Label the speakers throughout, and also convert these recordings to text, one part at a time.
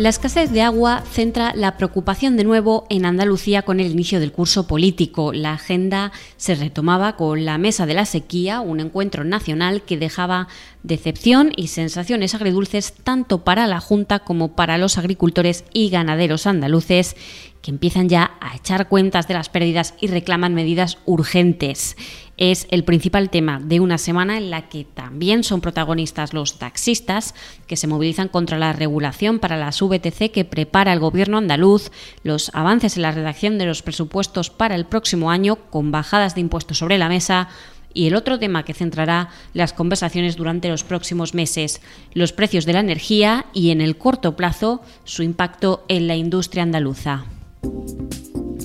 Speaker 1: La escasez de agua centra la preocupación de nuevo en Andalucía con el inicio del curso político. La agenda se retomaba con la Mesa de la Sequía, un encuentro nacional que dejaba decepción y sensaciones agridulces tanto para la Junta como para los agricultores y ganaderos andaluces que empiezan ya a echar cuentas de las pérdidas y reclaman medidas urgentes. Es el principal tema de una semana en la que también son protagonistas los taxistas que se movilizan contra la regulación para las VTC que prepara el gobierno andaluz, los avances en la redacción de los presupuestos para el próximo año con bajadas de impuestos sobre la mesa, y el otro tema que centrará las conversaciones durante los próximos meses, los precios de la energía y en el corto plazo su impacto en la industria andaluza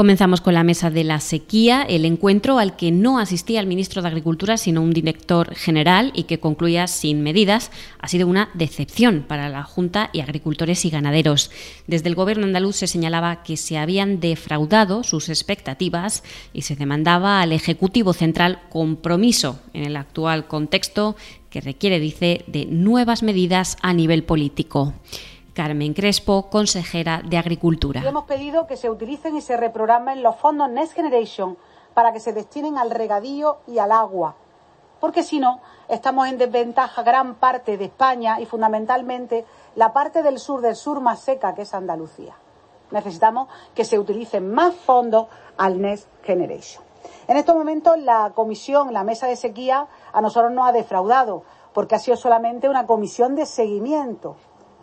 Speaker 1: Comenzamos con la mesa de la sequía, el encuentro al que no asistía el ministro de Agricultura, sino un director general y que concluía sin medidas, ha sido una decepción para la Junta y agricultores y ganaderos. Desde el Gobierno andaluz se señalaba que se habían defraudado sus expectativas y se demandaba al Ejecutivo Central compromiso en el actual contexto que requiere, dice, de nuevas medidas a nivel político. Carmen Crespo, consejera de Agricultura.
Speaker 2: hemos pedido que se utilicen y se reprogramen los fondos Next Generation para que se destinen al regadío y al agua, porque si no, estamos en desventaja gran parte de España y fundamentalmente la parte del sur del sur más seca que es Andalucía. Necesitamos que se utilicen más fondos al Next Generation. En estos momentos la comisión, la mesa de sequía, a nosotros nos ha defraudado porque ha sido solamente una comisión de seguimiento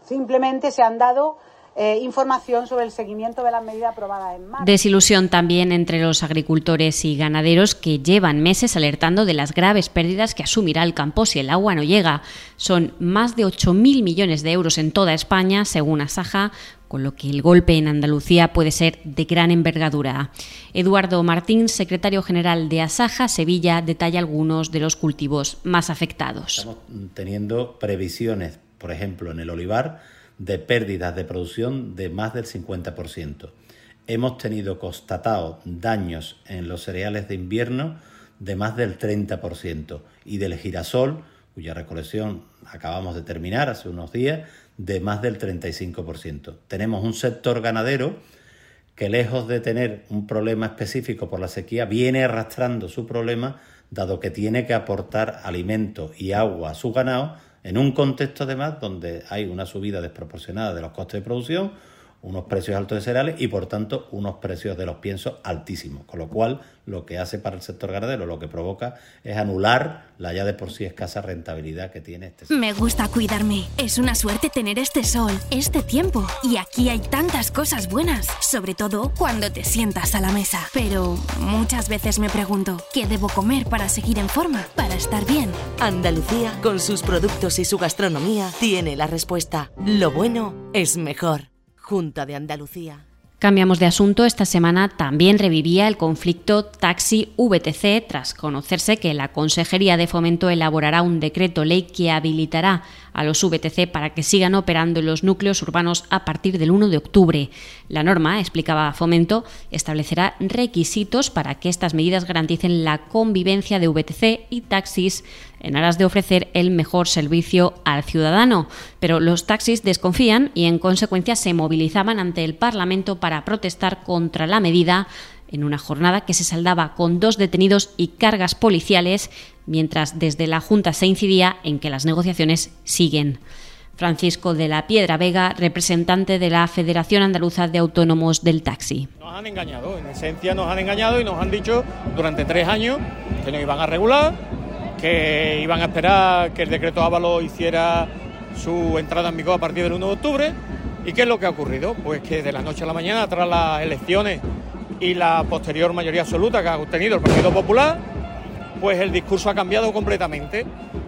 Speaker 2: Simplemente se han dado eh, información sobre el seguimiento de las medidas aprobadas en marzo.
Speaker 1: Desilusión también entre los agricultores y ganaderos que llevan meses alertando de las graves pérdidas que asumirá el campo si el agua no llega. Son más de 8.000 millones de euros en toda España, según Asaja, con lo que el golpe en Andalucía puede ser de gran envergadura. Eduardo Martín, secretario general de Asaja Sevilla, detalla algunos de los cultivos más afectados.
Speaker 3: Estamos teniendo previsiones por ejemplo, en el olivar, de pérdidas de producción de más del 50%. Hemos tenido constatado daños en los cereales de invierno de más del 30% y del girasol, cuya recolección acabamos de terminar hace unos días, de más del 35%. Tenemos un sector ganadero que lejos de tener un problema específico por la sequía, viene arrastrando su problema, dado que tiene que aportar alimento y agua a su ganado en un contexto además donde hay una subida desproporcionada de los costes de producción, unos precios altos de cereales y por tanto unos precios de los piensos altísimos, con lo cual lo que hace para el sector ganadero, lo que provoca es anular la ya de por sí escasa rentabilidad que tiene este sector.
Speaker 4: Me gusta cuidarme, es una suerte tener este sol, este tiempo y aquí hay tantas cosas buenas, sobre todo cuando te sientas a la mesa. Pero muchas veces me pregunto, ¿qué debo comer para seguir en forma, para estar bien?
Speaker 5: Andalucía, con sus productos y su gastronomía, tiene la respuesta. Lo bueno es mejor. Junta de Andalucía.
Speaker 1: Cambiamos de asunto. Esta semana también revivía el conflicto taxi-VTC tras conocerse que la Consejería de Fomento elaborará un decreto ley que habilitará a los VTC para que sigan operando en los núcleos urbanos a partir del 1 de octubre. La norma, explicaba Fomento, establecerá requisitos para que estas medidas garanticen la convivencia de VTC y taxis en aras de ofrecer el mejor servicio al ciudadano. Pero los taxis desconfían y en consecuencia se movilizaban ante el Parlamento para protestar contra la medida en una jornada que se saldaba con dos detenidos y cargas policiales, mientras desde la Junta se incidía en que las negociaciones siguen. Francisco de la Piedra Vega, representante de la Federación Andaluza de Autónomos del Taxi.
Speaker 6: Nos han engañado, en esencia nos han engañado y nos han dicho durante tres años que nos iban a regular, que iban a esperar que el decreto Ávalo hiciera su entrada en vigor a partir del 1 de octubre. ¿Y qué es lo que ha ocurrido? Pues que de la noche a la mañana, tras las elecciones y la posterior mayoría absoluta que ha obtenido el Partido Popular, pues el discurso ha cambiado completamente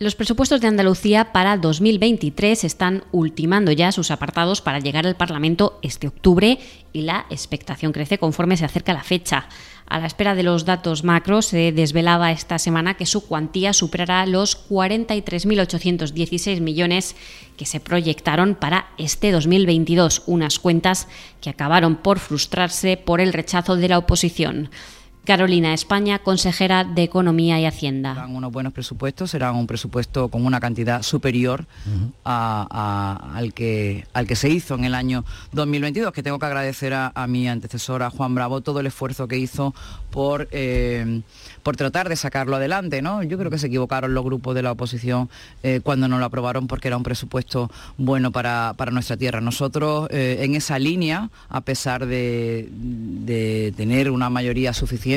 Speaker 1: Los presupuestos de Andalucía para 2023 están ultimando ya sus apartados para llegar al Parlamento este octubre y la expectación crece conforme se acerca la fecha. A la espera de los datos macros, se desvelaba esta semana que su cuantía superará los 43.816 millones que se proyectaron para este 2022, unas cuentas que acabaron por frustrarse por el rechazo de la oposición. Carolina España, consejera de Economía y Hacienda.
Speaker 7: Serán unos buenos presupuestos, serán un presupuesto con una cantidad superior al, que, al que se hizo en el año 2022, que tengo que agradecer a, mi antecesora Juan Bravo todo el esfuerzo que hizo por, eh, por tratar de sacarlo adelante. ¿no? Yo creo que se equivocaron los grupos de la oposición eh, cuando no lo aprobaron porque era un presupuesto bueno para, nuestra tierra. Nosotros eh, en esa línea, a pesar de, de tener una mayoría suficiente,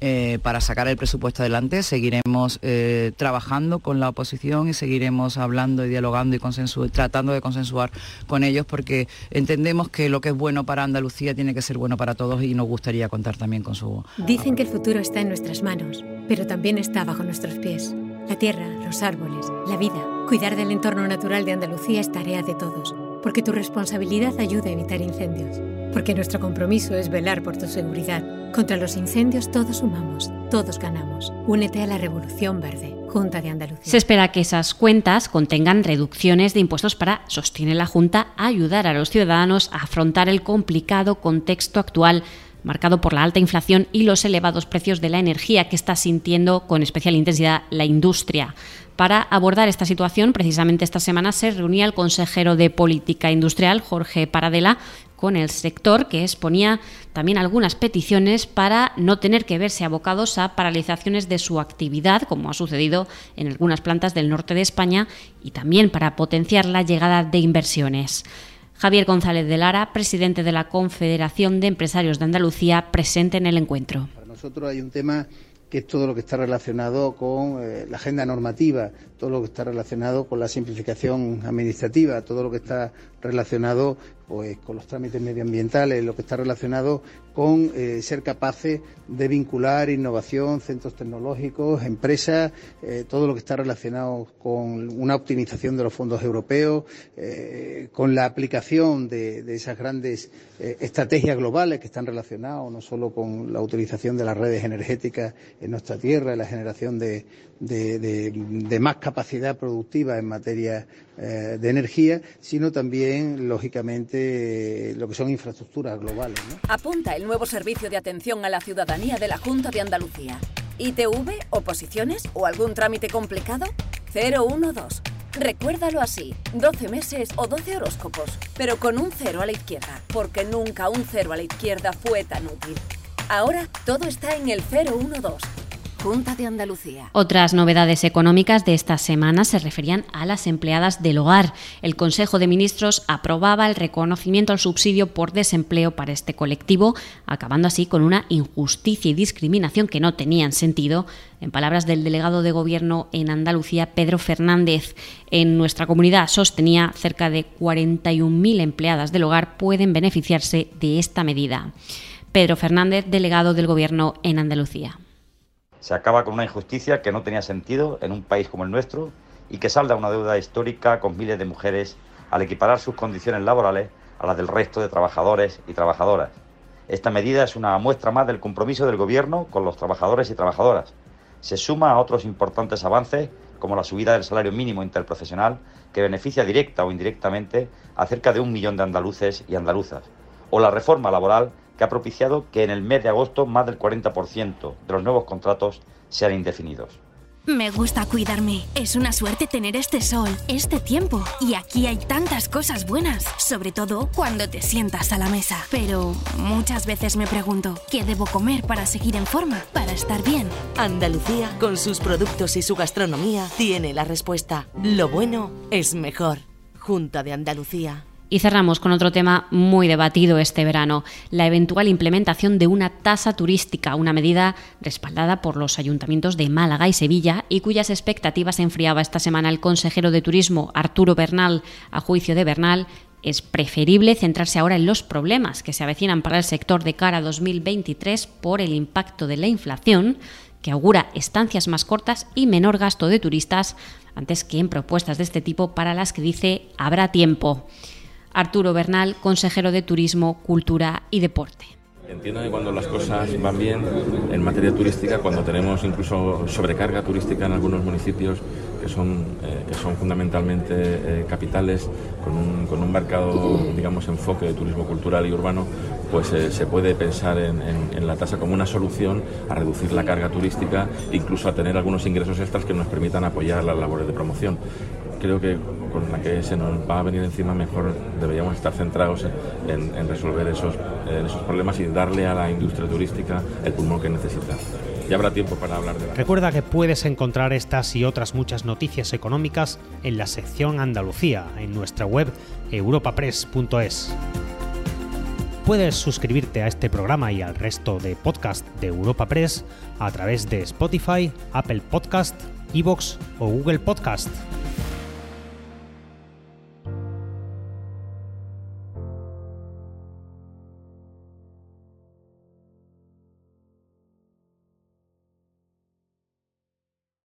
Speaker 7: eh, para sacar el presupuesto adelante. Seguiremos eh, trabajando con la oposición y seguiremos hablando y dialogando y tratando de consensuar con ellos porque entendemos que lo que es bueno para Andalucía tiene que ser bueno para todos y nos gustaría contar también con su...
Speaker 8: Dicen que el futuro está en nuestras manos, pero también está bajo nuestros pies. La tierra, los árboles, la vida. Cuidar del entorno natural de Andalucía es tarea de todos, porque tu responsabilidad ayuda a evitar incendios porque nuestro compromiso es velar por tu seguridad. Contra los incendios todos sumamos, todos ganamos. Únete a la Revolución Verde. Junta de Andalucía.
Speaker 1: Se espera que esas cuentas contengan reducciones de impuestos para, sostiene la Junta, ayudar a los ciudadanos a afrontar el complicado contexto actual marcado por la alta inflación y los elevados precios de la energía que está sintiendo con especial intensidad la industria. Para abordar esta situación, precisamente esta semana se reunía el consejero de Política Industrial, Jorge Paradela, con el sector que exponía también algunas peticiones para no tener que verse abocados a paralizaciones de su actividad, como ha sucedido en algunas plantas del norte de España, y también para potenciar la llegada de inversiones. Javier González de Lara, presidente de la Confederación de Empresarios de Andalucía, presente en el encuentro.
Speaker 9: Para nosotros hay un tema que es todo lo que está relacionado con eh, la agenda normativa, todo lo que está relacionado con la simplificación administrativa, todo lo que está relacionado pues, con los trámites medioambientales, lo que está relacionado con eh, ser capaces de vincular innovación, centros tecnológicos, empresas, eh, todo lo que está relacionado con una optimización de los fondos europeos, eh, con la aplicación de, esas grandes estrategias globales que están relacionadas no solo con la utilización de las redes energéticas en nuestra tierra, la generación de, de más capacidad productiva en materia de energía, sino también, lógicamente, lo que son infraestructuras globales.
Speaker 10: Apunta el nuevo servicio de atención a la ciudadanía de la Junta de Andalucía. ¿ITV, oposiciones o algún trámite complicado? 012. Recuérdalo así, 12 meses o 12 horóscopos, pero con un cero a la izquierda, porque nunca un cero a la izquierda fue tan útil. Ahora todo está en el 012
Speaker 1: Otras novedades económicas de esta semana se referían a las empleadas del hogar. El Consejo de Ministros aprobaba el reconocimiento al subsidio por desempleo para este colectivo, acabando así con una injusticia y discriminación que no tenían sentido, en palabras del delegado de Gobierno en Andalucía, Pedro Fernández. En nuestra comunidad sostenía cerca de 41.000 empleadas del hogar pueden beneficiarse de esta medida. Pedro Fernández, delegado del Gobierno en Andalucía.
Speaker 11: Se acaba con una injusticia que no tenía sentido en un país como el nuestro y que salda una deuda histórica con miles de mujeres al equiparar sus condiciones laborales a las del resto de trabajadores y trabajadoras. Esta medida es una muestra más del compromiso del Gobierno con los trabajadores y trabajadoras. Se suma a otros importantes avances como la subida del salario mínimo interprofesional que beneficia directa o indirectamente a cerca de un millón de andaluces y andaluzas, o la reforma laboral que ha propiciado que en el mes de agosto más del 40% de los nuevos contratos sean indefinidos.
Speaker 4: Me gusta cuidarme. Es una suerte tener este sol, este tiempo. Y aquí hay tantas cosas buenas, sobre todo cuando te sientas a la mesa. Pero muchas veces me pregunto, ¿qué debo comer para seguir en forma, para estar bien?
Speaker 5: Andalucía, con sus productos y su gastronomía, tiene la respuesta. Lo bueno es mejor. Junta de Andalucía.
Speaker 1: Y cerramos con otro tema muy debatido este verano, la eventual implementación de una tasa turística, una medida respaldada por los ayuntamientos de Málaga y Sevilla y cuyas expectativas enfriaba esta semana el consejero de Turismo Arturo Bernal. A juicio de Bernal, es preferible centrarse ahora en los problemas que se avecinan para el sector de cara a 2023 por el impacto de la inflación, que augura estancias más cortas y menor gasto de turistas, antes que en propuestas de este tipo para las que dice habrá tiempo. Arturo Bernal, consejero de Turismo, Cultura y Deporte.
Speaker 12: Entiendo que cuando las cosas van bien en materia turística, cuando tenemos incluso sobrecarga turística en algunos municipios que son, eh, que son fundamentalmente eh, capitales, con un, con un, marcado digamos, enfoque de turismo cultural y urbano, pues eh, se puede pensar en, en, en, la tasa como una solución a reducir la carga turística, incluso a tener algunos ingresos extras que nos permitan apoyar las labores de promoción creo que con la que se nos va a venir encima mejor deberíamos estar centrados en, resolver esos, en esos problemas y darle a la industria turística el pulmón que necesita. Ya habrá tiempo para hablar de la...
Speaker 13: Recuerda que puedes encontrar estas y otras muchas noticias económicas en la sección Andalucía, en nuestra web europapress.es. Puedes suscribirte a este programa y al resto de podcast de Europa Press a través de Spotify, Apple Podcast, Evox o Google Podcast.